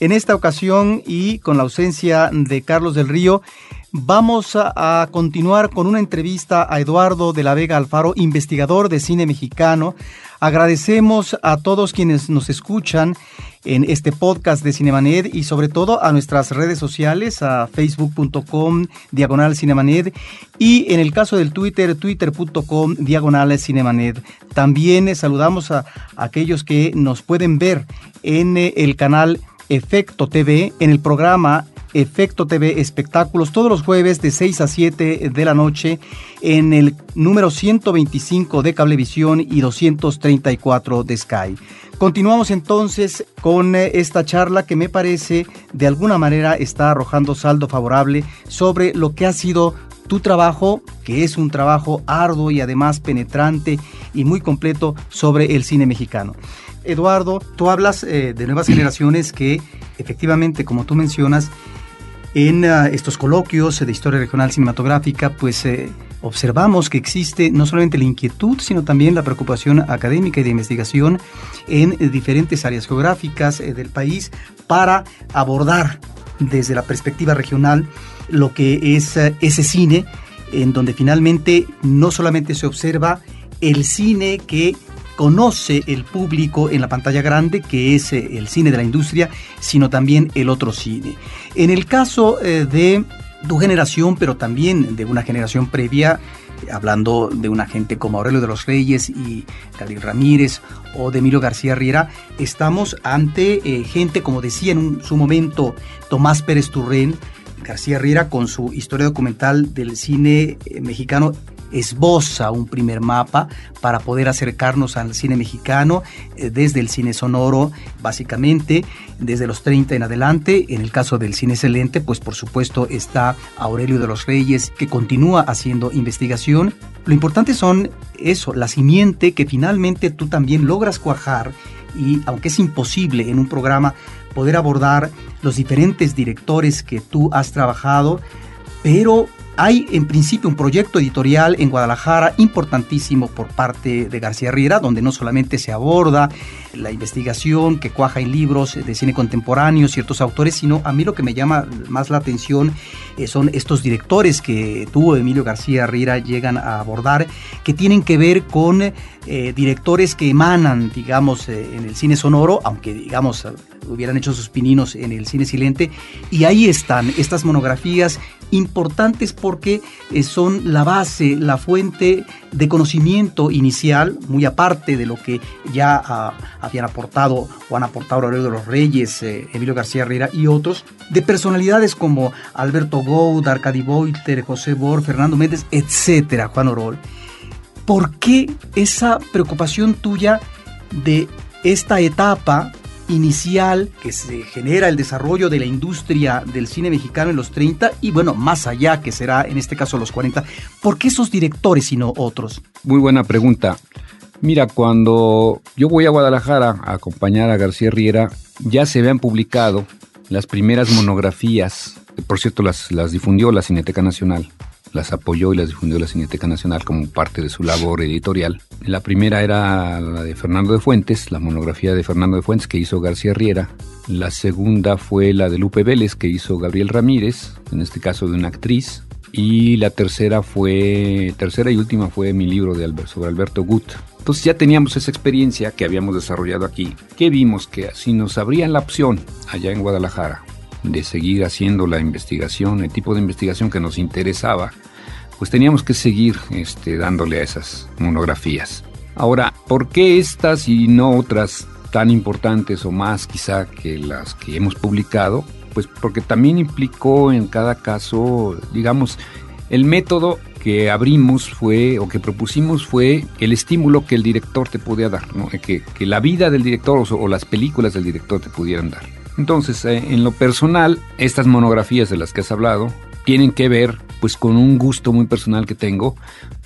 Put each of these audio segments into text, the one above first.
En esta ocasión y con la ausencia de Carlos del Río, vamos a, continuar con una entrevista a Eduardo de la Vega Alfaro, investigador de cine mexicano. Agradecemos a todos quienes nos escuchan en este podcast de Cinemanet y sobre todo a nuestras redes sociales, a facebook.com diagonal Cinemanet y en el caso del Twitter, twitter.com diagonal Cinemanet. También saludamos a aquellos que nos pueden ver en el canal Efecto TV, en el programa Efecto TV Espectáculos todos los jueves de 6 a 7 de la noche en el número 125 de Cablevisión y 234 de Sky. Continuamos entonces con esta charla que me parece de alguna manera está arrojando saldo favorable sobre lo que ha sido tu trabajo, que es un trabajo arduo y además penetrante y muy completo sobre el cine mexicano. Eduardo, tú hablas eh, de nuevas generaciones que efectivamente, como tú mencionas, en uh, estos coloquios de historia regional cinematográfica, pues eh, observamos que existe no solamente la inquietud, sino también la preocupación académica y de investigación en eh, diferentes áreas geográficas eh, del país para abordar desde la perspectiva regional lo que es eh, ese cine, en donde finalmente no solamente se observa el cine que conoce el público en la pantalla grande, que es eh, el cine de la industria, sino también el otro cine. En el caso eh, de tu generación, pero también de una generación previa, hablando de una gente como Aurelio de los Reyes y Gabriel Ramírez o de Emilio García Riera, estamos ante eh, gente, como decía en su momento Tomás Pérez Turren, García Riera con su historia documental del cine mexicano esboza un primer mapa para poder acercarnos al cine mexicano eh, desde el cine sonoro, básicamente, desde los 30 en adelante. En el caso del cine excelente, pues por supuesto está Aurelio de los Reyes, que continúa haciendo investigación. Lo importante son eso, la simiente que finalmente tú también logras cuajar y aunque es imposible en un programa poder abordar los diferentes directores que tú has trabajado, pero hay en principio un proyecto editorial en Guadalajara importantísimo por parte de García Riera, donde no solamente se aborda la investigación que cuaja en libros de cine contemporáneo, ciertos autores, sino a mí lo que me llama más la atención eh, son estos directores que tú, Emilio García Riera, llegan a abordar, que tienen que ver con eh, directores que emanan, digamos, eh, en el cine sonoro, aunque, digamos, hubieran hecho sus pininos en el cine silente, y ahí están estas monografías importantes porque eh, son la base, la fuente de conocimiento inicial, muy aparte de lo que ya uh, habían aportado o han aportado Aurelio de los Reyes, eh, Emilio García Herrera y otros, de personalidades como Alberto Goud, Arcadi Boiter, José Bor, Fernando Méndez, etcétera, Juan Orol. ¿Por qué esa preocupación tuya de esta etapa inicial que se genera el desarrollo de la industria del cine mexicano en los 30 y bueno, más allá que será en este caso los 40. ¿Por qué esos directores y no otros? Muy buena pregunta. Mira, cuando yo voy a Guadalajara a acompañar a García Riera, ya se habían publicado las primeras monografías, por cierto las, las difundió la Cineteca Nacional, las apoyó y las difundió la Cineteca Nacional como parte de su labor editorial. La primera era la de Fernando de Fuentes, la monografía de Fernando de Fuentes que hizo García Riera. La segunda fue la de Lupe Vélez que hizo Gabriel Ramírez, en este caso de una actriz. Y la tercera fue, tercera y última fue mi libro sobre Alberto Gut. Entonces ya teníamos esa experiencia que habíamos desarrollado aquí, que vimos que si nos abrían la opción allá en Guadalajara de seguir haciendo la investigación, el tipo de investigación que nos interesaba, pues teníamos que seguir este, dándole a esas monografías. Ahora, ¿por qué estas y no otras tan importantes o más quizá que las que hemos publicado? Pues porque también implicó en cada caso, digamos, el método que abrimos fue, o que propusimos fue el estímulo que el director te podía dar, ¿no? que, que la vida del director o, o las películas del director te pudieran dar. Entonces, eh, en lo personal, estas monografías de las que has hablado tienen que ver pues con un gusto muy personal que tengo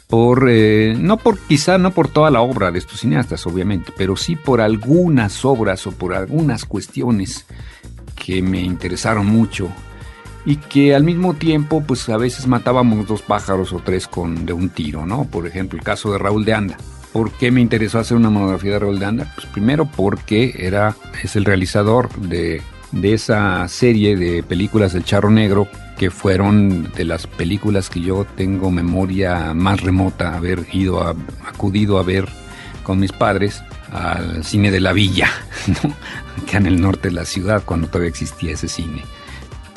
por, eh, no por quizá no por toda la obra de estos cineastas, obviamente, pero sí por algunas obras o por algunas cuestiones que me interesaron mucho y que al mismo tiempo, pues a veces matábamos dos pájaros o tres con de un tiro, ¿no? Por ejemplo, el caso de Raúl de Anda. ¿Por qué me interesó hacer una monografía de Raúl de Anda? Pues primero porque era, es el realizador de, de esa serie de películas del Charro Negro que fueron de las películas que yo tengo memoria más remota, haber ido a, acudido a ver con mis padres al cine de la villa, ¿no? acá en el norte de la ciudad, cuando todavía existía ese cine.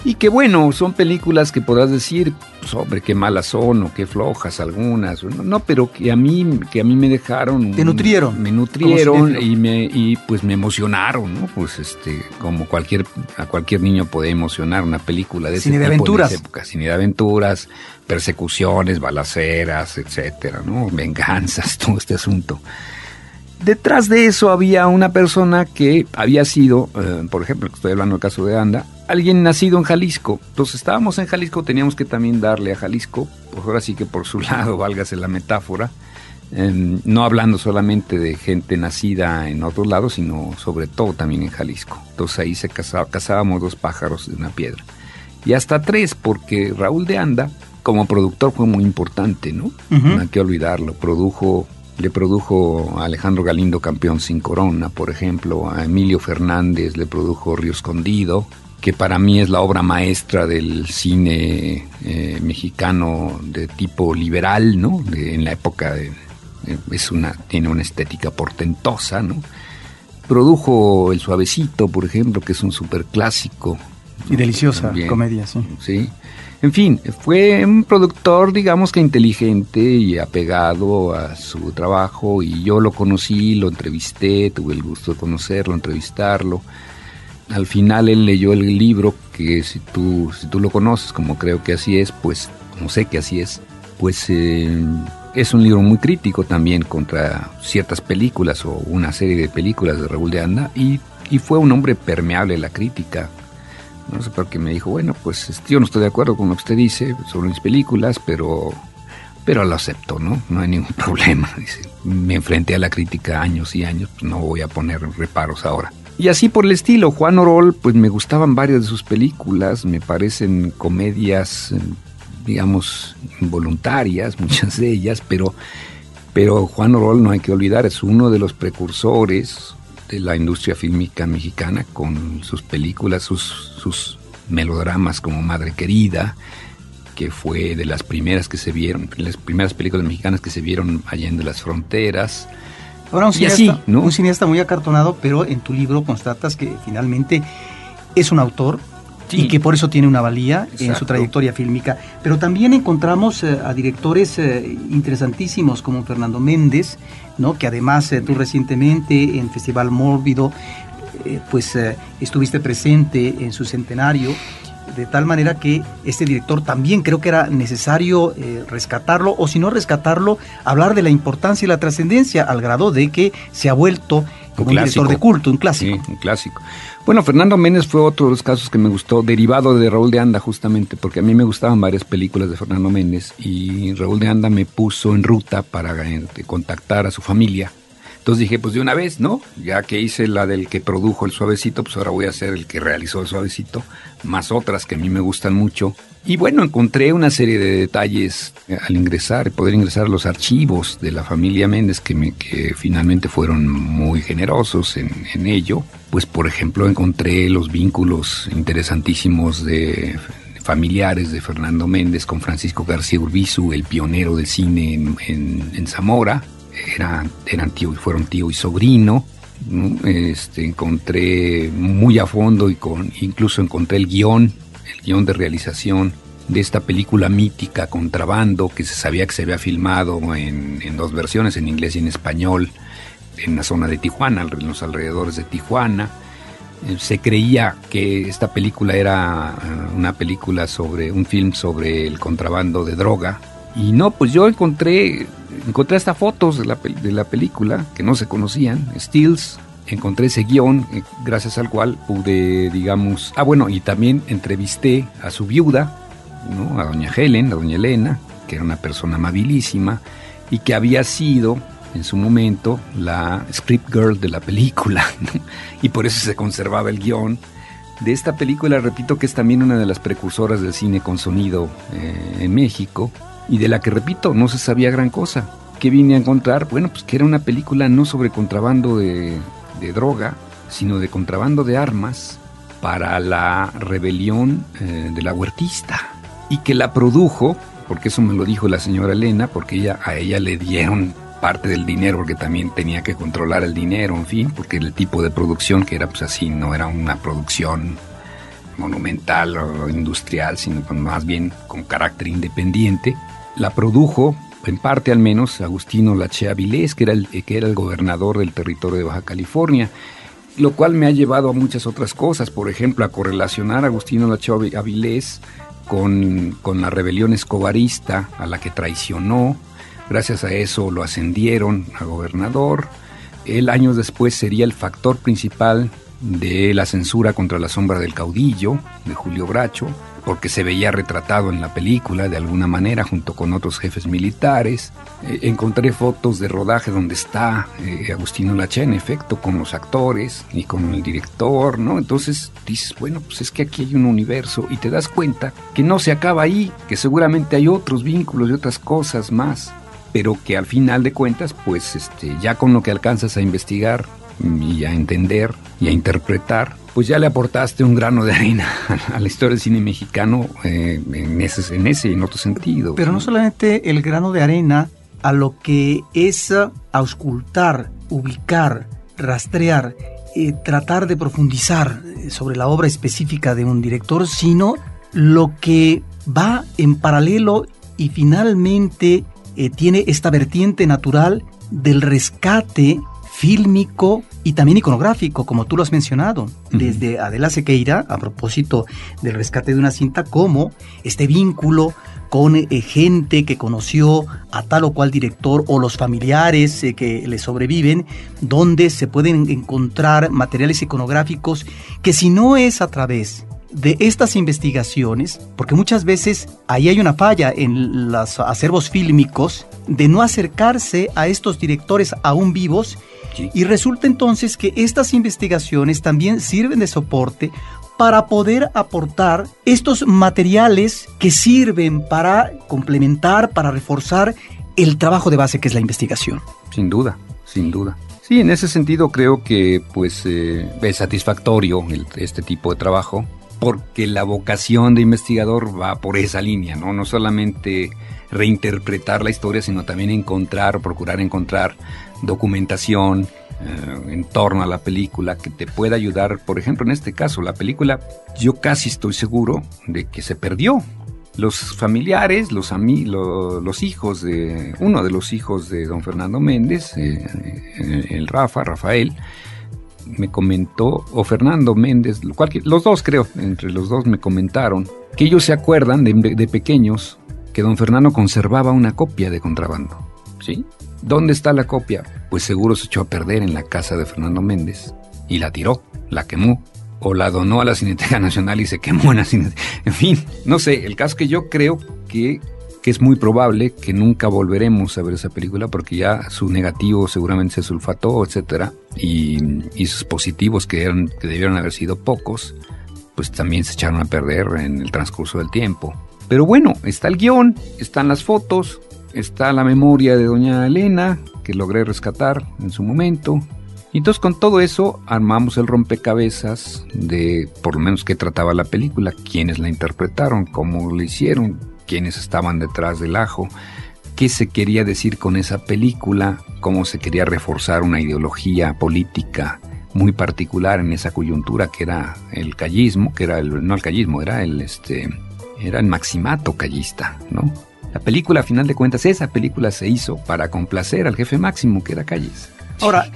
Y que bueno, son películas que podrás decir, pues hombre, qué malas son o qué flojas algunas. No, pero que a mí, que a mí me dejaron. Te nutrieron. Me nutrieron y me, y pues me emocionaron, ¿no? Pues este, como cualquier, a cualquier niño puede emocionar una película de cine de aventuras. época. Cine de aventuras, persecuciones, balaceras, etcétera, ¿no? Venganzas, todo este asunto. Detrás de eso había una persona que había sido, eh, por ejemplo, estoy hablando del caso de Anda, alguien nacido en Jalisco. Entonces estábamos en Jalisco, teníamos que también darle a Jalisco, pues ahora sí que por su lado, válgase la metáfora, eh, no hablando solamente de gente nacida en otros lados, sino sobre todo también en Jalisco. Entonces ahí se casaba, cazábamos dos pájaros de una piedra. Y hasta tres, porque Raúl de Anda, como productor, fue muy importante, ¿no? No hay que olvidarlo. Produjo le produjo a Alejandro Galindo Campeón sin Corona, por ejemplo, a Emilio Fernández le produjo Río Escondido, que para mí es la obra maestra del cine eh, mexicano de tipo liberal, ¿no? en la época de, es una tiene una estética portentosa, ¿no? Produjo El Suavecito, por ejemplo, que es un superclásico. Y deliciosa comedia, sí. Sí. En fin, fue un productor, digamos que inteligente y apegado a su trabajo y yo lo conocí, lo entrevisté, tuve el gusto de conocerlo, entrevistarlo. Al final él leyó el libro que si tú, si tú lo conoces, como creo que así es, pues, no sé que así es, pues eh, es un libro muy crítico también contra ciertas películas o una serie de películas de Raúl de Anda y, y fue un hombre permeable a la crítica no sé por qué me dijo, bueno, pues este, yo no estoy de acuerdo con lo que usted dice sobre mis películas, pero, pero lo acepto, ¿no? No hay ningún problema. Dice, me enfrenté a la crítica años y años, pues no voy a poner reparos ahora. Y así por el estilo, Juan Orol, pues me gustaban varias de sus películas, me parecen comedias, digamos, involuntarias, muchas de ellas, pero, pero Juan Orol no hay que olvidar, es uno de los precursores de la industria fílmica mexicana con sus películas, sus, sus melodramas como Madre Querida, que fue de las primeras que se vieron, las primeras películas mexicanas que se vieron allende las fronteras. Ahora un cineasta, un cineasta muy acartonado, pero en tu libro constatas que finalmente es un autor y que por eso tiene una valía en su trayectoria fílmica. Pero también encontramos eh, a directores eh, interesantísimos como Fernando Méndez, ¿no? que además eh, tú recientemente en Festival Mórbido pues estuviste presente en su centenario de tal manera que este director también creo que era necesario rescatarlo, o si no rescatarlo, hablar de la importancia y la trascendencia, al grado de que se ha vuelto como un, director de culto, un clásico. Sí, un clásico. Bueno, Fernando Méndez fue otro de los casos que me gustó, derivado de Raúl de Anda justamente, porque a mí me gustaban varias películas de Fernando Méndez y Raúl de Anda me puso en ruta para eh, contactar a su familia. Entonces dije, pues de una vez, ¿no? Ya que hice la del que produjo el suavecito, pues ahora voy a hacer el que realizó el suavecito, más otras que a mí me gustan mucho. Y bueno, encontré una serie de detalles al ingresar, poder ingresar a los archivos de la familia Méndez que, me, que finalmente fueron muy generosos en, ello. Pues por ejemplo encontré los vínculos interesantísimos de familiares de Fernando Méndez con Francisco García Urbizu, el pionero del cine en, Zamora. Eran, eran tío, fueron tío y sobrino. Este, encontré muy a fondo y con, incluso encontré el guion guion de realización de esta película mítica Contrabando, que se sabía que se había filmado en, dos versiones, en inglés y en español, en la zona de Tijuana, en los alrededores de Tijuana. Eh, se creía que esta película era eh, una película sobre, un film sobre el contrabando de droga. Y no, pues yo encontré, encontré hasta fotos de la, de la película que no se conocían, stills, encontré ese guion eh, gracias al cual pude, digamos, ah bueno, y también entrevisté a su viuda, ¿no? a doña Helen, a doña Elena, que era una persona amabilísima y que había sido en su momento la script girl de la película, y por eso se conservaba el guion de esta película, repito que es también una de las precursoras del cine con sonido eh, en México, y de la que, repito, no se sabía gran cosa. ¿Qué vine a encontrar? Bueno, pues que era una película no sobre contrabando de, droga, sino de contrabando de armas para la rebelión eh, de la huertista, y que la produjo, porque eso me lo dijo la señora Elena, porque ella, a ella le dieron parte del dinero, porque también tenía que controlar el dinero, en fin, porque el tipo de producción que era pues así, no era una producción monumental o industrial, sino más bien con carácter independiente. La produjo, en parte al menos, Agustino Lachea Avilés, que era, el, que era el gobernador del territorio de Baja California, lo cual me ha llevado a muchas otras cosas, por ejemplo, a correlacionar a Agustino Lachea Avilés con, con la rebelión escobarista a la que traicionó, Gracias a eso lo ascendieron a gobernador. Él años después sería el factor principal de la censura contra la sombra del caudillo de Julio Bracho, porque se veía retratado en la película de alguna manera junto con otros jefes militares. Eh, encontré fotos de rodaje donde está eh, Agustino Lacha, en efecto, con los actores y con el director, ¿no? Entonces dices, bueno, pues es que aquí hay un universo y te das cuenta que no se acaba ahí, que seguramente hay otros vínculos y otras cosas más pero que al final de cuentas, pues este, ya con lo que alcanzas a investigar y a entender y a interpretar, pues ya le aportaste un grano de arena a la historia del cine mexicano eh, en, ese, en ese y en otro sentido. Pero no solamente el grano de arena a lo que es auscultar, ubicar, rastrear, eh, tratar de profundizar sobre la obra específica de un director, sino lo que va en paralelo y finalmente eh, tiene esta vertiente natural del rescate fílmico y también iconográfico, como tú lo has mencionado, desde Adela Sequeira, a propósito del rescate de una cinta, como este vínculo con eh, gente que conoció a tal o cual director o los familiares eh, que le sobreviven, donde se pueden encontrar materiales iconográficos que si no es a través de estas investigaciones, porque muchas veces ahí hay una falla en los acervos fílmicos de no acercarse a estos directores aún vivos y resulta entonces que estas investigaciones también sirven de soporte para poder aportar estos materiales que sirven para complementar, para reforzar el trabajo de base que es la investigación. Sin duda, sin duda. Sí, en ese sentido creo que pues eh, es satisfactorio este tipo de trabajo porque la vocación de investigador va por esa línea, ¿no? No solamente reinterpretar la historia, sino también encontrar, procurar encontrar documentación eh, en torno a la película que te pueda ayudar. Por ejemplo, en este caso, la película, yo casi estoy seguro de que se perdió. Los familiares, los, los hijos de, uno de los hijos de don Fernando Méndez, eh, eh, el Rafa, Rafael, me comentó, o Fernando Méndez, los dos creo, entre los dos me comentaron, que ellos se acuerdan de, pequeños que don Fernando conservaba una copia de contrabando. ¿Dónde está la copia? Pues seguro se echó a perder en la casa de Fernando Méndez y la tiró, la quemó, o la donó a la Cineteca Nacional y se quemó en la Cineteca. En fin, no sé, el caso que yo creo que que es muy probable que nunca volveremos a ver esa película porque ya su negativo seguramente se sulfató, etcétera, y, sus positivos que, eran, que debieron haber sido pocos, pues también se echaron a perder en el transcurso del tiempo. Pero bueno, está el guion, están las fotos, está la memoria de doña Elena, que logré rescatar en su momento. Y entonces con todo eso armamos el rompecabezas de por lo menos qué trataba la película, quiénes la interpretaron, cómo lo hicieron, quiénes estaban detrás del ajo, qué se quería decir con esa película, cómo se quería reforzar una ideología política muy particular en esa coyuntura que era el callismo, que era el, no el callismo, era el este era el maximato callista, ¿no? La película, a final de cuentas, esa película se hizo para complacer al jefe máximo, que era Calles. Ahora,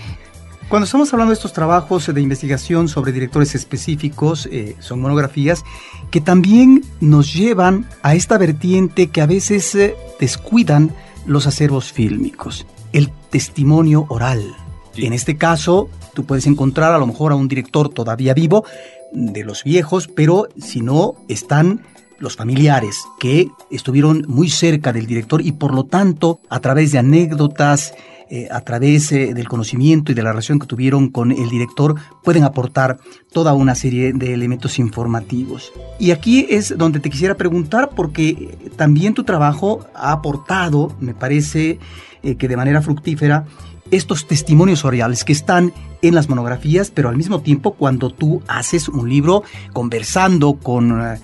cuando estamos hablando de estos trabajos de investigación sobre directores específicos, eh, son monografías que también nos llevan a esta vertiente que a veces eh, descuidan los acervos fílmicos, el testimonio oral. En este caso, tú puedes encontrar a lo mejor a un director todavía vivo, de los viejos, pero si no, están los familiares que estuvieron muy cerca del director y por lo tanto a través de anécdotas, eh, a través eh, del conocimiento y de la relación que tuvieron con el director, pueden aportar toda una serie de elementos informativos. Y aquí es donde te quisiera preguntar, porque también tu trabajo ha aportado, me parece eh, que de manera fructífera, estos testimonios orales que están en las monografías, pero al mismo tiempo cuando tú haces un libro conversando con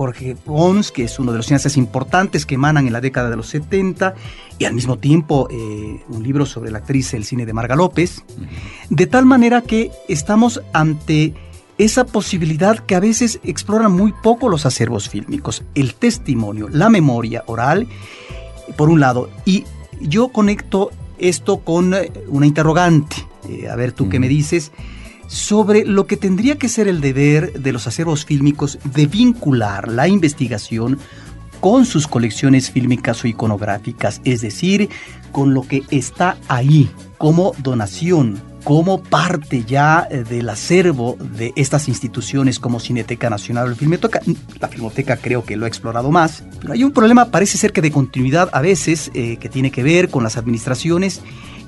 Jorge Pons, que es uno de los cineastas importantes que emanan en la década de los 70, y al mismo tiempo eh, un libro sobre la actriz del cine de Marga López, de tal manera que estamos ante esa posibilidad que a veces exploran muy poco los acervos fílmicos, el testimonio, la memoria oral, por un lado, y yo conecto esto con eh, una interrogante, eh, a ver tú qué me dices, sobre lo que tendría que ser el deber de los acervos fílmicos de vincular la investigación con sus colecciones fílmicas o iconográficas, es decir, con lo que está ahí como donación, como parte ya eh, del acervo de estas instituciones como Cineteca Nacional o Filmoteca. La Filmoteca creo que lo ha explorado más, pero hay un problema, parece ser que de continuidad a veces, eh, que tiene que ver con las administraciones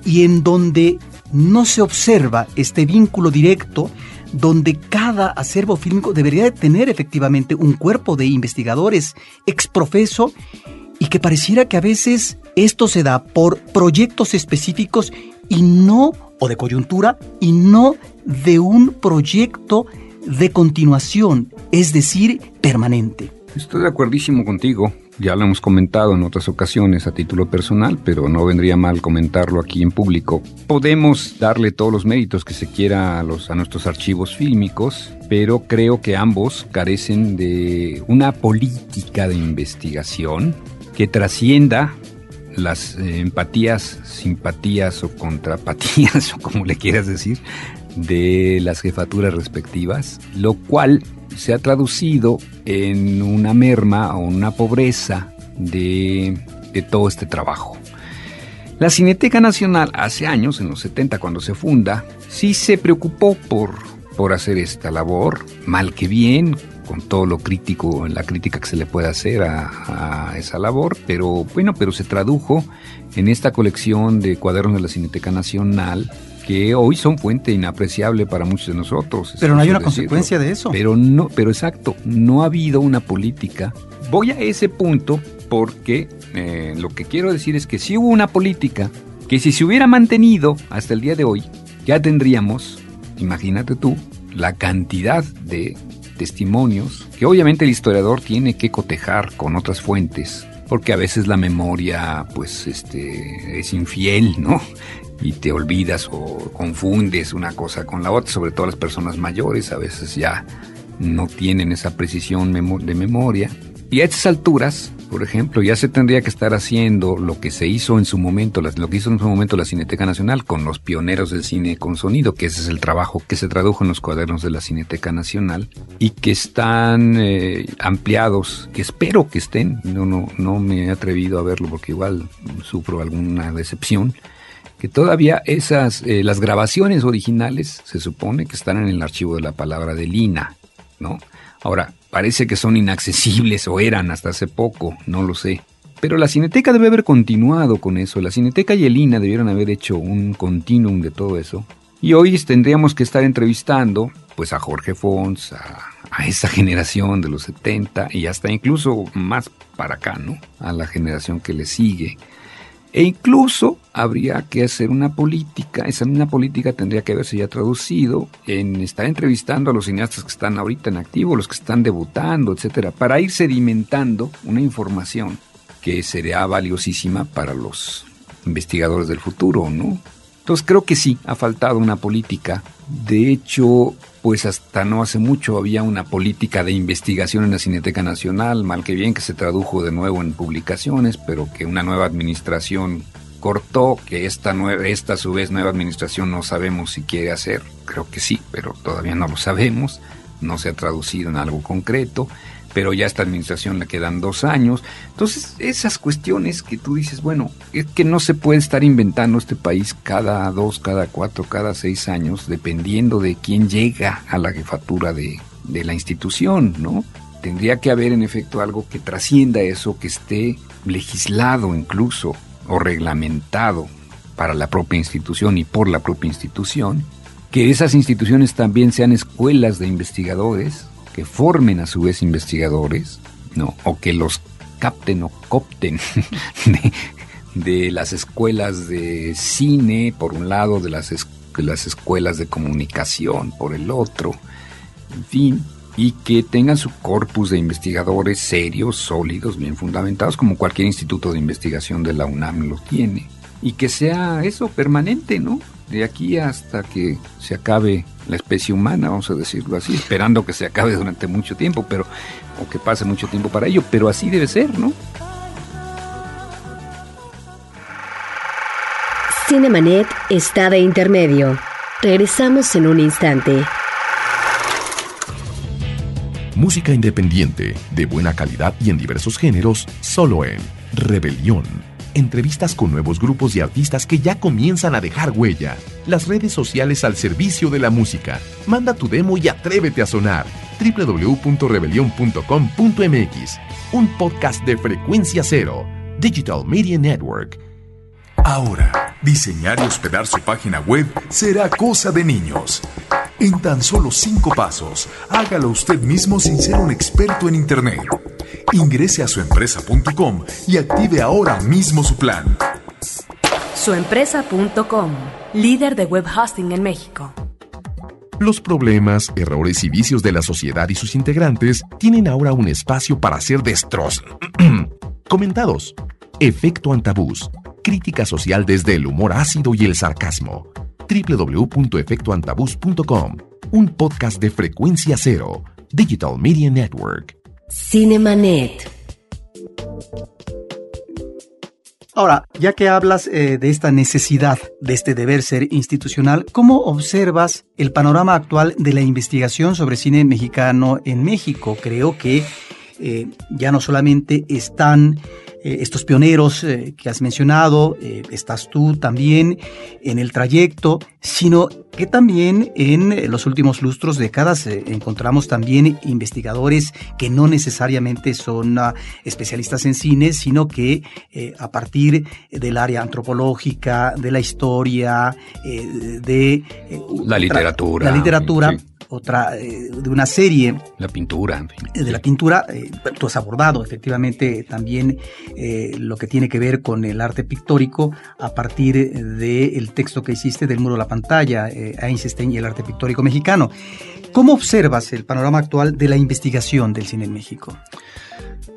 y en donde no se observa este vínculo directo donde cada acervo fílmico debería de tener efectivamente un cuerpo de investigadores exprofeso y que pareciera que a veces esto se da por proyectos específicos y no, o de coyuntura, y no de un proyecto de continuación, es decir, permanente. Estoy de acuerdísimo contigo. Ya lo hemos comentado en otras ocasiones a título personal, pero no vendría mal comentarlo aquí en público. Podemos darle todos los méritos que se quiera a, los, a nuestros archivos fílmicos, pero creo que ambos carecen de una política de investigación que trascienda las eh, empatías, simpatías o contrapatías, o como le quieras decir, de las jefaturas respectivas, lo cual se ha traducido en una merma o una pobreza de, todo este trabajo. La Cineteca Nacional hace años, en los 70 cuando se funda, sí se preocupó por, por hacer esta labor, mal que bien, con todo lo crítico, la crítica que se le puede hacer a, a, esa labor, pero bueno, pero se tradujo en esta colección de cuadernos de la Cineteca Nacional que hoy son fuente inapreciable para muchos de nosotros. Pero no hay una consecuencia de eso. Pero no, pero exacto, no ha habido una política. Voy a ese punto porque eh, lo que quiero decir es que si hubo una política que si se hubiera mantenido hasta el día de hoy, ya tendríamos, imagínate tú, la cantidad de testimonios que obviamente el historiador tiene que cotejar con otras fuentes porque a veces la memoria pues este es infiel, ¿no? Y te olvidas o confundes una cosa con la otra, sobre todo las personas mayores a veces ya no tienen esa precisión de memoria. Y a estas alturas, por ejemplo, ya se tendría que estar haciendo lo que se hizo en su momento, lo que hizo en su momento la Cineteca Nacional con los pioneros del cine con sonido, que ese es el trabajo que se tradujo en los cuadernos de la Cineteca Nacional y que están eh, ampliados, que espero que estén, no, no, no me he atrevido a verlo porque igual sufro alguna decepción, que todavía esas, eh, las grabaciones originales se supone que están en el archivo de la palabra de Lina, ¿no? Ahora, parece que son inaccesibles o eran hasta hace poco, no lo sé. Pero la Cineteca debe haber continuado con eso. La Cineteca y el INA debieron haber hecho un continuum de todo eso. Y hoy tendríamos que estar entrevistando pues a Jorge Fons, a, esa generación de los 70 y hasta incluso más para acá, ¿no? A la generación que le sigue. E incluso habría que hacer una política, esa misma política tendría que haberse ya traducido en estar entrevistando a los cineastas que están ahorita en activo, los que están debutando, etcétera, para ir sedimentando una información que sería valiosísima para los investigadores del futuro, ¿no? Entonces creo que sí, ha faltado una política. De hecho, pues hasta no hace mucho había una política de investigación en la Cineteca Nacional, mal que bien que se tradujo de nuevo en publicaciones, pero que una nueva administración cortó, que esta, nueva, esta a su vez nueva administración no sabemos si quiere hacer, creo que sí, pero todavía no lo sabemos, no se ha traducido en algo concreto pero ya esta administración le quedan dos años. Entonces, esas cuestiones que tú dices, bueno, es que no se puede estar inventando este país cada dos, cada cuatro, cada seis años, dependiendo de quién llega a la jefatura de la institución, ¿no? Tendría que haber en efecto algo que trascienda eso, que esté legislado incluso o reglamentado para la propia institución y por la propia institución, que esas instituciones también sean escuelas de investigadores, que formen a su vez investigadores, ¿no? o que los capten o copten de, las escuelas de cine, por un lado, de las, de las escuelas de comunicación, por el otro, en fin, y que tengan su corpus de investigadores serios, sólidos, bien fundamentados, como cualquier instituto de investigación de la UNAM lo tiene. Y que sea eso permanente, ¿no? De aquí hasta que se acabe la especie humana, vamos a decirlo así, esperando que se acabe durante mucho tiempo, pero o que pase mucho tiempo para ello, pero así debe ser, ¿no? Cinemanet está de intermedio. Regresamos en un instante. Música independiente, de buena calidad y en diversos géneros, solo en Rebelión. Entrevistas con nuevos grupos y artistas que ya comienzan a dejar huella. Las redes sociales al servicio de la música. Manda tu demo y atrévete a sonar. www.rebelión.com.mx. Un podcast de frecuencia cero. Digital Media Network. Ahora, diseñar y hospedar su página web será cosa de niños. En tan solo cinco pasos, hágalo usted mismo sin ser un experto en Internet. Ingrese a suempresa.com y active ahora mismo su plan. Suempresa.com, líder de web hosting en México. Los problemas, errores y vicios de la sociedad y sus integrantes tienen ahora un espacio para ser destrozos. Comentados. Efecto Antabús. Crítica social desde el humor ácido y el sarcasmo www.efectoantabús.com, un podcast de frecuencia cero, Digital Media Network. Cinemanet. Ahora, ya que hablas eh, de esta necesidad, de este deber ser institucional, ¿cómo observas el panorama actual de la investigación sobre cine mexicano en México? Creo que eh, ya no solamente están eh, estos pioneros que has mencionado, estás tú también en el trayecto, sino que también en los últimos lustros, décadas, encontramos también investigadores que no necesariamente son ah, especialistas en cine, sino que a partir del área antropológica, de la historia, de la literatura, la literatura otra, eh, de una serie. La pintura, en fin. De la pintura, eh, tú has abordado efectivamente también eh, lo que tiene que ver con el arte pictórico a partir del texto que hiciste del muro de la pantalla, Einstein y el arte pictórico mexicano. ¿Cómo observas el panorama actual de la investigación del cine en México?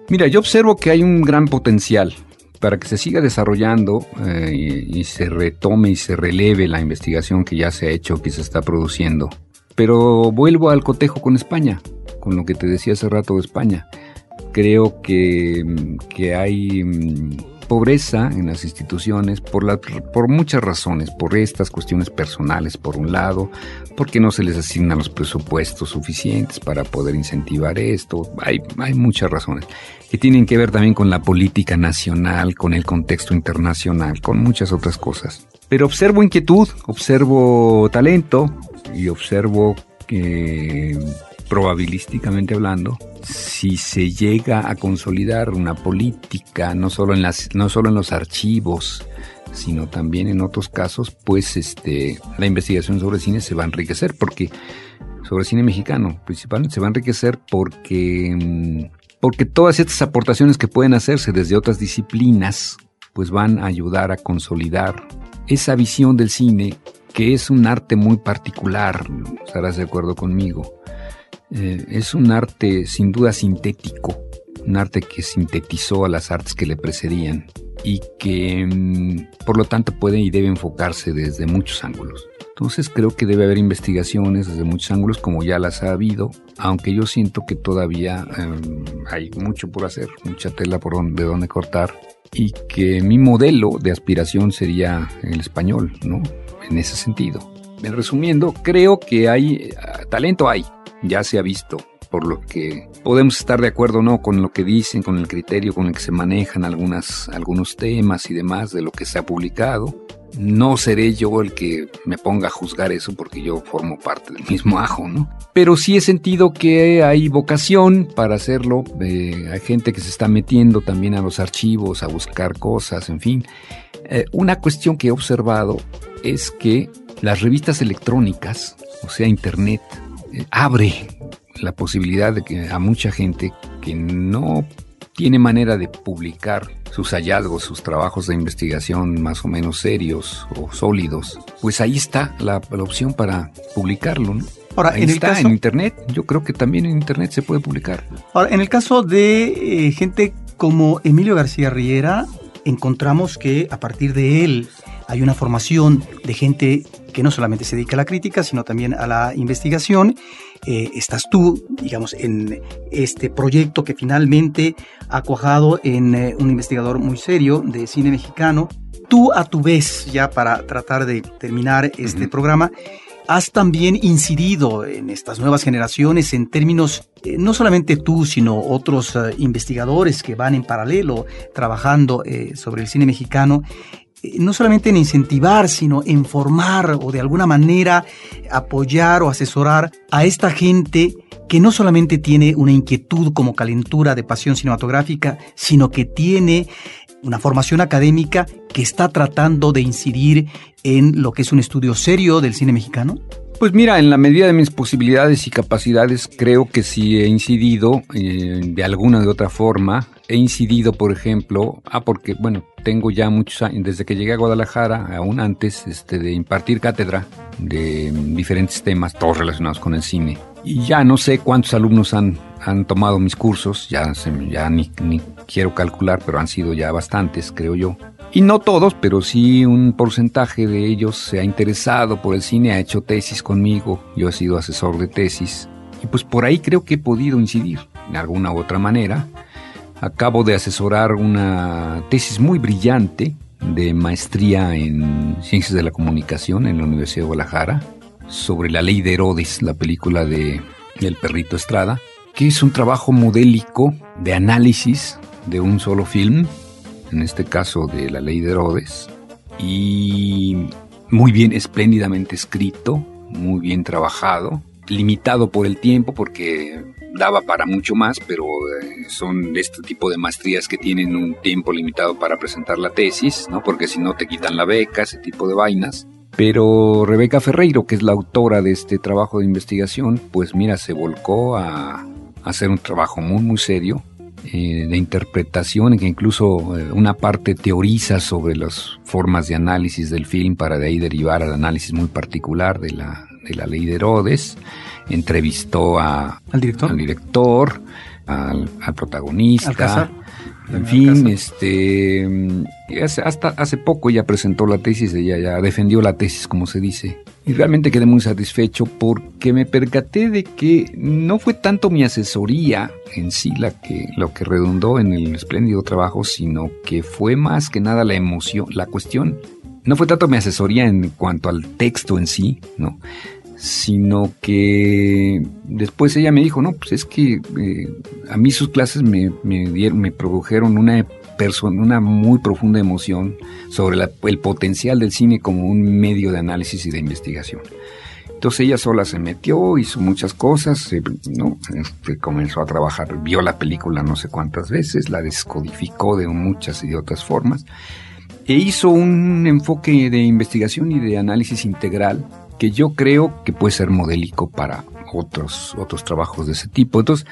Mira, yo observo que hay un gran potencial para que se siga desarrollando y, y, se retome y se releve la investigación que ya se ha hecho, que se está produciendo pero vuelvo al cotejo con España, con lo que te decía hace rato de España. Creo que, hay mm, pobreza en las instituciones por, la, por muchas razones, por estas cuestiones personales por un lado, porque no se les asignan los presupuestos suficientes para poder incentivar esto, hay, hay muchas razones que tienen que ver también con la política nacional, con el contexto internacional, con muchas otras cosas. Pero observo inquietud, observo talento, y observo que probabilísticamente hablando, si se llega a consolidar una política, no solo en, las, no solo en los archivos, sino también en otros casos, pues este, la investigación sobre cine se va a enriquecer, porque sobre cine mexicano principalmente se va a enriquecer porque, mm, porque todas estas aportaciones que pueden hacerse desde otras disciplinas, pues van a ayudar a consolidar esa visión del cine que es un arte muy particular, estarás de acuerdo conmigo. Eh, es un arte sin duda sintético, un arte que sintetizó a las artes que le precedían y que mm, por lo tanto puede y debe enfocarse desde muchos ángulos. Entonces creo que debe haber investigaciones desde muchos ángulos como ya las ha habido, aunque yo siento que todavía em, hay mucho por hacer, mucha tela por donde, de dónde cortar y que mi modelo de aspiración sería el español, ¿no? en ese sentido. Resumiendo, creo que hay eh, talento hay, ya se ha visto, por lo que podemos estar de acuerdo no con lo que dicen, con el criterio con el que se manejan algunas, algunos temas y demás de lo que se ha publicado. No seré yo el que me ponga a juzgar eso porque yo formo parte del mismo ajo, ¿no? Pero sí he sentido que hay vocación para hacerlo. Eh, hay gente que se está metiendo también a los archivos, a buscar cosas, en fin. Eh, una cuestión que he observado es que las revistas electrónicas, o sea, Internet, abre la posibilidad de que a mucha gente que no tiene manera de publicar sus hallazgos, sus trabajos de investigación más o menos serios o sólidos, pues ahí está la, opción para publicarlo. Ahora, ahí en está, el caso, en Internet. Yo creo que también en Internet se puede publicar. Ahora, en el caso de eh, gente como Emilio García Riera, encontramos que a partir de él hay una formación de gente que no solamente se dedica a la crítica, sino también a la investigación. Eh, estás tú, digamos, en este proyecto que finalmente ha cuajado en eh, un investigador muy serio de cine mexicano. Tú, a tu vez, ya para tratar de terminar este programa, has también incidido en estas nuevas generaciones en términos, eh, no solamente tú, sino otros investigadores que van en paralelo trabajando sobre el cine mexicano, no solamente en incentivar, sino en formar o de alguna manera apoyar o asesorar a esta gente que no solamente tiene una inquietud como calentura de pasión cinematográfica, sino que tiene una formación académica que está tratando de incidir en lo que es un estudio serio del cine mexicano? Pues mira, en la medida de mis posibilidades y capacidades, creo que sí he incidido eh, de alguna de otra forma. He incidido, por ejemplo, ah, porque, bueno, tengo ya muchos años, desde que llegué a Guadalajara, aún antes, este, de impartir cátedra de diferentes temas, todos relacionados con el cine. Y ya no sé cuántos alumnos han, han tomado mis cursos, ya, ya ni, ni quiero calcular, pero han sido ya bastantes, creo yo. Y no todos, pero sí un porcentaje de ellos se ha interesado por el cine, ha hecho tesis conmigo, yo he sido asesor de tesis. Y pues por ahí creo que he podido incidir de alguna u otra manera. Acabo de asesorar una tesis muy brillante de maestría en Ciencias de la Comunicación en la Universidad de Guadalajara sobre la ley de Herodes, la película de El perrito Estrada, que es un trabajo modélico de análisis de un solo film en este caso de la ley de Herodes, y muy bien, espléndidamente escrito, muy bien trabajado, limitado por el tiempo porque daba para mucho más, pero eh, son este tipo de maestrías que tienen un tiempo limitado para presentar la tesis, ¿no? Porque si no te quitan la beca, ese tipo de vainas. Pero Rebeca Ferreiro, que es la autora de este trabajo de investigación, pues mira, se volcó a hacer un trabajo muy, muy serio eh, de interpretación, que incluso eh, una parte teoriza sobre las formas de análisis del film para de ahí derivar al análisis muy particular de la, de la ley de Herodes. Entrevistó a, al director, al, director, al, protagonista. En fin, este, hasta hace poco ya presentó la tesis, ella ya defendió la tesis, como se dice. Y realmente quedé muy satisfecho porque me percaté de que no fue tanto mi asesoría en sí la que, lo que redundó en el espléndido trabajo, sino que fue más que nada la emoción, la cuestión. No fue tanto mi asesoría en cuanto al texto en sí, ¿no? Sino que después ella me dijo, no, pues es que eh, a mí sus clases me, me, produjeron una, una muy profunda emoción sobre el potencial del cine como un medio de análisis y de investigación. Entonces ella sola se metió, hizo muchas cosas, ¿no? Este, comenzó a trabajar, vio la película no sé cuántas veces, la descodificó de muchas y de otras formas, e hizo un enfoque de investigación y de análisis integral que yo creo que puede ser modélico para otros, otros trabajos de ese tipo. Entonces,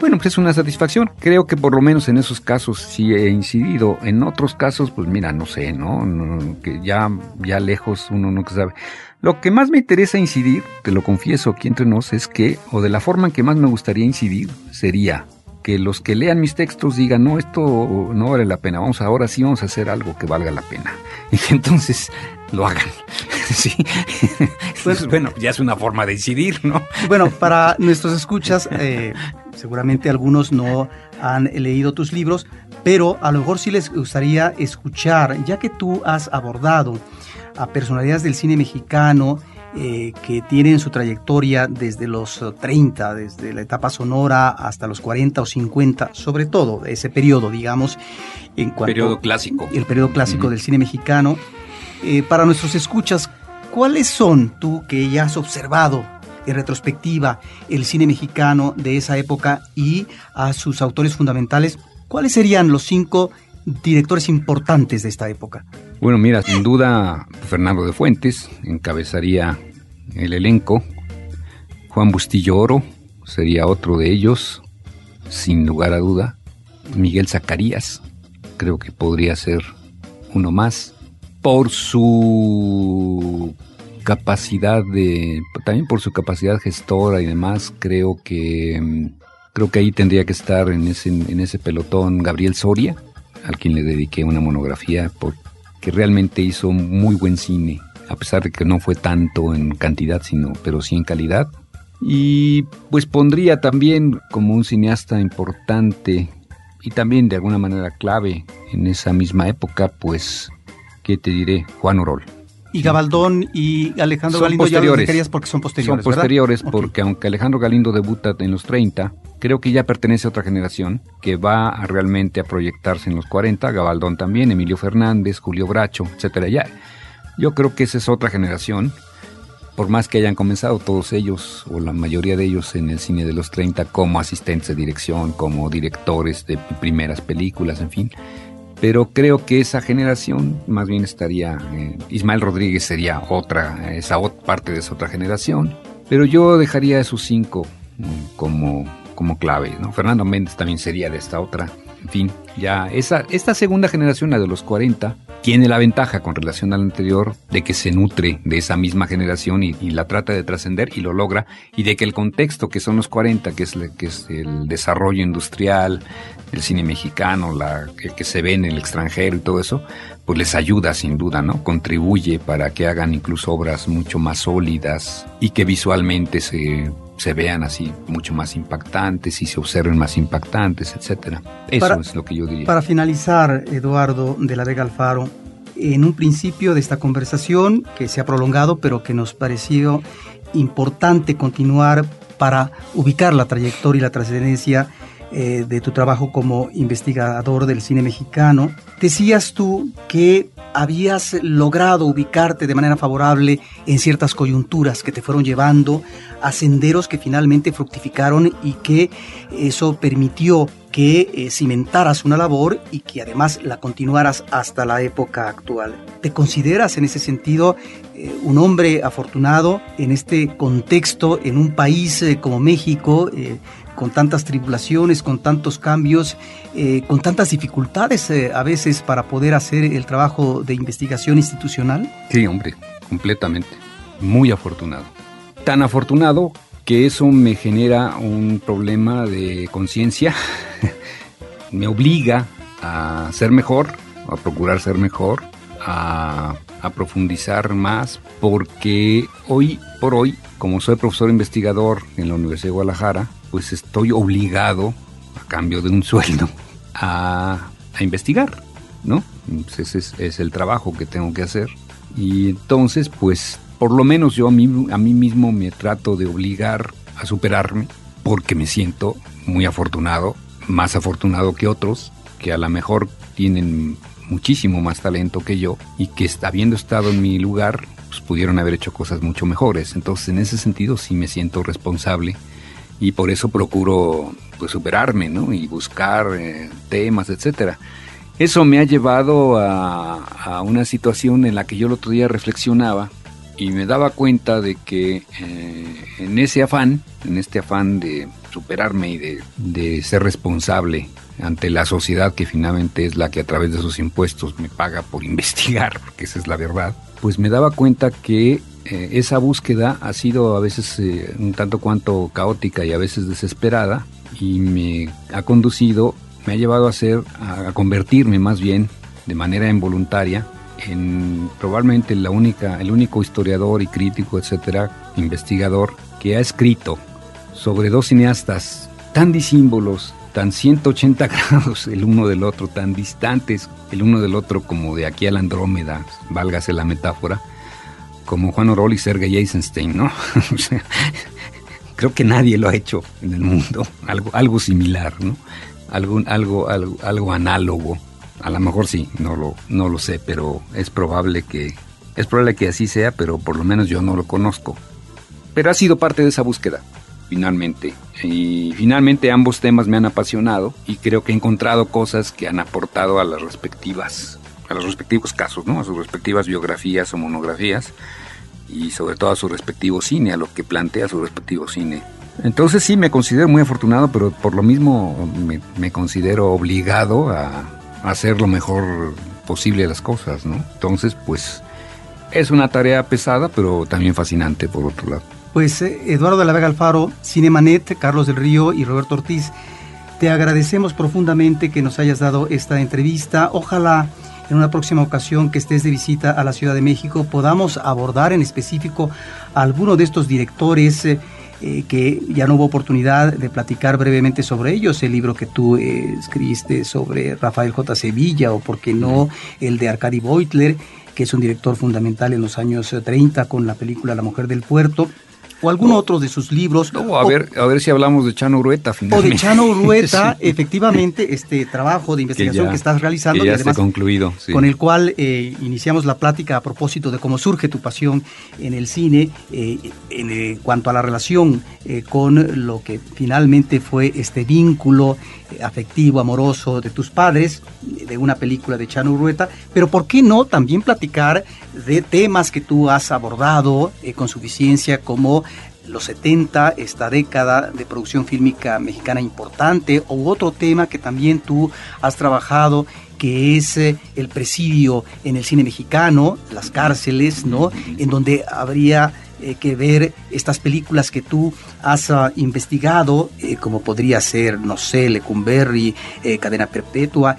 bueno, pues es una satisfacción. Creo que por lo menos en esos casos sí he incidido. En otros casos, pues mira, no sé, ¿no? que ya, ya lejos uno no sabe. Lo que más me interesa incidir, te lo confieso aquí entre nos, es que, o de la forma en que más me gustaría incidir, sería que los que lean mis textos digan, no, esto no vale la pena, vamos ahora sí vamos a hacer algo que valga la pena. Y que entonces lo hagan. sí. Pues, bueno, ya es una forma de incidir, ¿no? Bueno, para nuestros escuchas, eh, seguramente algunos no han leído tus libros, pero a lo mejor sí les gustaría escuchar, ya que tú has abordado a personalidades del cine mexicano, eh, que tienen su trayectoria desde los 30, desde la etapa sonora hasta los 40 o 50, sobre todo ese periodo, digamos, en cuanto... Periodo clásico. El periodo clásico del cine mexicano. eh, para nuestros escuchas, ¿cuáles son tú que ya has observado en retrospectiva el cine mexicano de esa época y a sus autores fundamentales? ¿Cuáles serían los cinco directores importantes de esta época? Bueno, mira, sin duda Fernando de Fuentes encabezaría el elenco. Juan Bustillo Oro sería otro de ellos, sin lugar a duda. Miguel Zacarías, creo que podría ser uno más. Por su capacidad de, también por su capacidad gestora y demás, creo que creo que ahí tendría que estar en ese, en ese pelotón Gabriel Soria, al quien le dediqué una monografía porque realmente hizo muy buen cine, a pesar de que no fue tanto en cantidad, sino pero sí en calidad. Y pues pondría también como un cineasta importante y también de alguna manera clave en esa misma época, pues, ¿qué te diré? Juan Orol. Y Gabaldón y Alejandro son Galindo posteriores. ya los porque son posteriores. Son posteriores ¿verdad? porque aunque Alejandro Galindo debuta en los 30, creo que ya pertenece a otra generación que va a realmente a proyectarse en los 40, Gabaldón también, Emilio Fernández, Julio Bracho, etcétera. Ya, yo creo que esa es otra generación, por más que hayan comenzado todos ellos, o la mayoría de ellos en el cine de los 30, como asistentes de dirección, como directores de primeras películas, en fin. Pero creo que esa generación más bien estaría, eh, Ismael Rodríguez sería otra, esa ot- parte de esa otra generación, pero yo dejaría esos cinco mm, como, como clave, ¿no? Fernando Méndez también sería de esta otra, en fin, ya esa, esta segunda generación, la de los 40, tiene la ventaja con relación a la anterior de que se nutre de esa misma generación y, la trata de trascender y lo logra, y de que el contexto que son los 40, que es, que el desarrollo industrial, el cine mexicano, la, el que se ve en el extranjero y todo eso, pues les ayuda sin duda, ¿no? Contribuye para que hagan incluso obras mucho más sólidas y que visualmente se, se vean así mucho más impactantes y se observen más impactantes, etcétera. Eso Para- es lo que yo diría. Para finalizar, Eduardo de la Vega Alfaro, en un principio de esta conversación que se ha prolongado, pero que nos pareció importante continuar para ubicar la trayectoria y la trascendencia eh, de tu trabajo como investigador del cine mexicano, decías tú que habías logrado ubicarte de manera favorable en ciertas coyunturas que te fueron llevando a senderos que finalmente fructificaron y que eso permitió que eh, cimentaras una labor y que además la continuaras hasta la época actual. ¿Te consideras en ese sentido eh, un hombre afortunado en este contexto, en un país como México, con tantas tribulaciones, con tantos cambios, eh, con tantas dificultades eh, a veces para poder hacer el trabajo de investigación institucional? Sí, hombre, completamente. Muy afortunado. Tan afortunado que eso me genera un problema de conciencia, me obliga a ser mejor, a procurar ser mejor, a, a profundizar más, porque hoy por hoy, como soy profesor investigador en la Universidad de Guadalajara, pues estoy obligado, a cambio de un sueldo, a, a investigar, ¿no? Pues es el trabajo que tengo que hacer. Y entonces, pues, por lo menos yo a mí, a mí mismo me trato de obligar a superarme porque me siento muy afortunado, más afortunado que otros, que a lo mejor tienen muchísimo más talento que yo y que habiendo estado en mi lugar, pues pudieron haber hecho cosas mucho mejores. Entonces, en ese sentido sí me siento responsable y por eso procuro pues superarme, ¿no? Y buscar eh, temas, etcétera. Eso me ha llevado a, a una situación en la que yo el otro día reflexionaba y me daba cuenta de que eh, en ese afán, en este afán de superarme y de, de ser responsable ante la sociedad que finalmente es la que a través de sus impuestos me paga por investigar, porque esa es la verdad, pues me daba cuenta que eh, esa búsqueda ha sido a veces eh, un tanto cuanto caótica y a veces desesperada y me ha conducido, me ha llevado a ser, a, convertirme más bien de manera involuntaria en probablemente la única, el único historiador y crítico, etcétera, investigador que ha escrito sobre dos cineastas tan disímbolos, tan 180 grados el uno del otro, tan distantes el uno del otro como de aquí a la Andrómeda, válgase la metáfora, como Juan Orol y Sergei Eisenstein, ¿no? creo que nadie lo ha hecho en el mundo, algo, algo similar, ¿no? Algo, algo, algo, algo análogo. A lo mejor sí, no lo, no lo sé, pero es probable que, Es probable que así sea, pero por lo menos yo no lo conozco. Pero ha sido parte de esa búsqueda, finalmente. Y finalmente ambos temas me han apasionado y creo que he encontrado cosas que han aportado a las respectivas, a los respectivos casos, ¿no? A sus respectivas biografías o monografías y sobre todo a su respectivo cine, a lo que plantea su respectivo cine. Entonces sí, me considero muy afortunado, pero por lo mismo me, considero obligado a, hacer lo mejor posible las cosas, ¿no? Entonces, pues es una tarea pesada, pero también fascinante por otro lado. Pues eh, Eduardo de la Vega Alfaro, Cinemanet, Carlos del Río y Roberto Ortiz, te agradecemos profundamente que nos hayas dado esta entrevista. Ojalá en una próxima ocasión que estés de visita a la Ciudad de México podamos abordar en específico a alguno de estos directores eh, eh, que ya no hubo oportunidad de platicar brevemente sobre ellos, el libro que tú escribiste sobre Rafael J. Sevilla o por qué no el de Arcadi Beutler, que es un director fundamental en los años 30 con la película La Mujer del Puerto o algún otro de sus libros. a, ver, a ver si hablamos de Chano Urueta finalmente. O de Chano Urueta, efectivamente, este trabajo de investigación que, estás realizando. y además, concluido. Con el cual eh, iniciamos la plática a propósito de cómo surge tu pasión en el cine, eh, en eh, cuanto a la relación con lo que finalmente fue este vínculo afectivo, amoroso de tus padres, de una película de Chano Urueta, pero ¿por qué no también platicar de temas que tú has abordado con suficiencia como los 70, esta década de producción fílmica mexicana importante, o otro tema que también tú has trabajado, que es eh, el presidio en el cine mexicano, las cárceles, ¿no? En donde habría eh, que ver estas películas que tú has ah, investigado, eh, como podría ser, no sé, Lecumberri, Cadena Perpetua,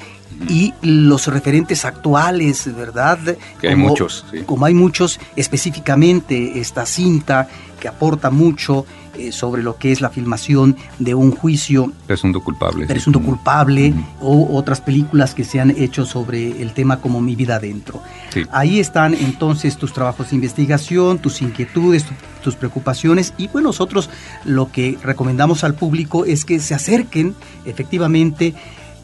y los referentes actuales, ¿verdad? Que hay muchos, Como hay muchos, específicamente esta cinta que aporta mucho eh, sobre lo que es la filmación de un juicio. Presunto culpable. Presunto culpable, o otras películas que se han hecho sobre el tema como Mi vida adentro. Ahí están entonces tus trabajos de investigación, tus inquietudes, tus preocupaciones, y pues nosotros lo que recomendamos al público es que se acerquen efectivamente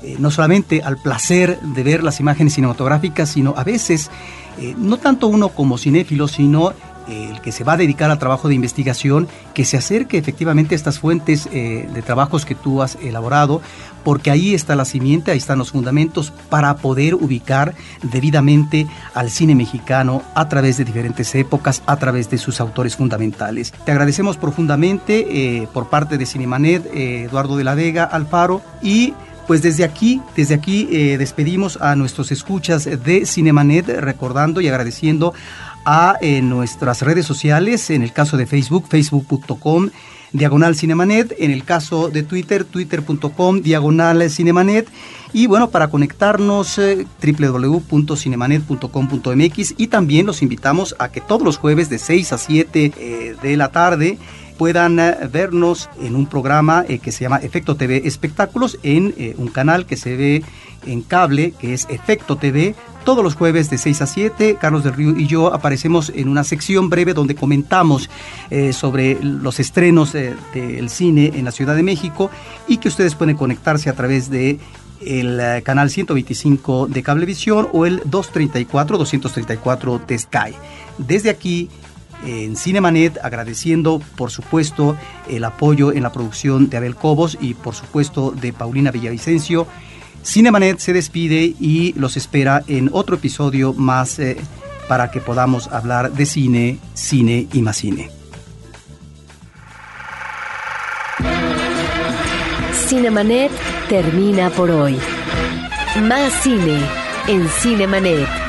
eh, no solamente al placer de ver las imágenes cinematográficas, sino a veces, eh, no tanto uno como cinéfilo, sino eh, el que se va a dedicar al trabajo de investigación, que se acerque efectivamente a estas fuentes de trabajos que tú has elaborado, porque ahí está la simiente, ahí están los fundamentos para poder ubicar debidamente al cine mexicano a través de diferentes épocas, a través de sus autores fundamentales. Te agradecemos profundamente por parte de Cinemanet, Eduardo de la Vega, Alfaro, y pues desde aquí, desde aquí eh, despedimos a nuestros escuchas de Cinemanet, recordando y agradeciendo a eh, nuestras redes sociales, en el caso de Facebook, facebook.com diagonal cinemanet, en el caso de Twitter, twitter.com diagonal cinemanet, y bueno, para conectarnos eh, www.cinemanet.com.mx y también los invitamos a que todos los jueves de 6 a 7 de la tarde puedan eh, vernos en un programa eh, que se llama Efecto TV Espectáculos en eh, un canal que se ve en cable que es Efecto TV. Todos los jueves de 6 a 7, Carlos del Río y yo aparecemos en una sección breve donde comentamos sobre los estrenos del cine en la Ciudad de México y que ustedes pueden conectarse a través de el canal 125 de Cablevisión o el 234 234 de Sky. Desde aquí en Cinemanet, agradeciendo por supuesto el apoyo en la producción de Abel Cobos y por supuesto de Paulina Villavicencio. Cinemanet se despide y los espera en otro episodio más eh, para que podamos hablar de cine, cine y más cine. Cinemanet termina por hoy. Más cine en Cinemanet.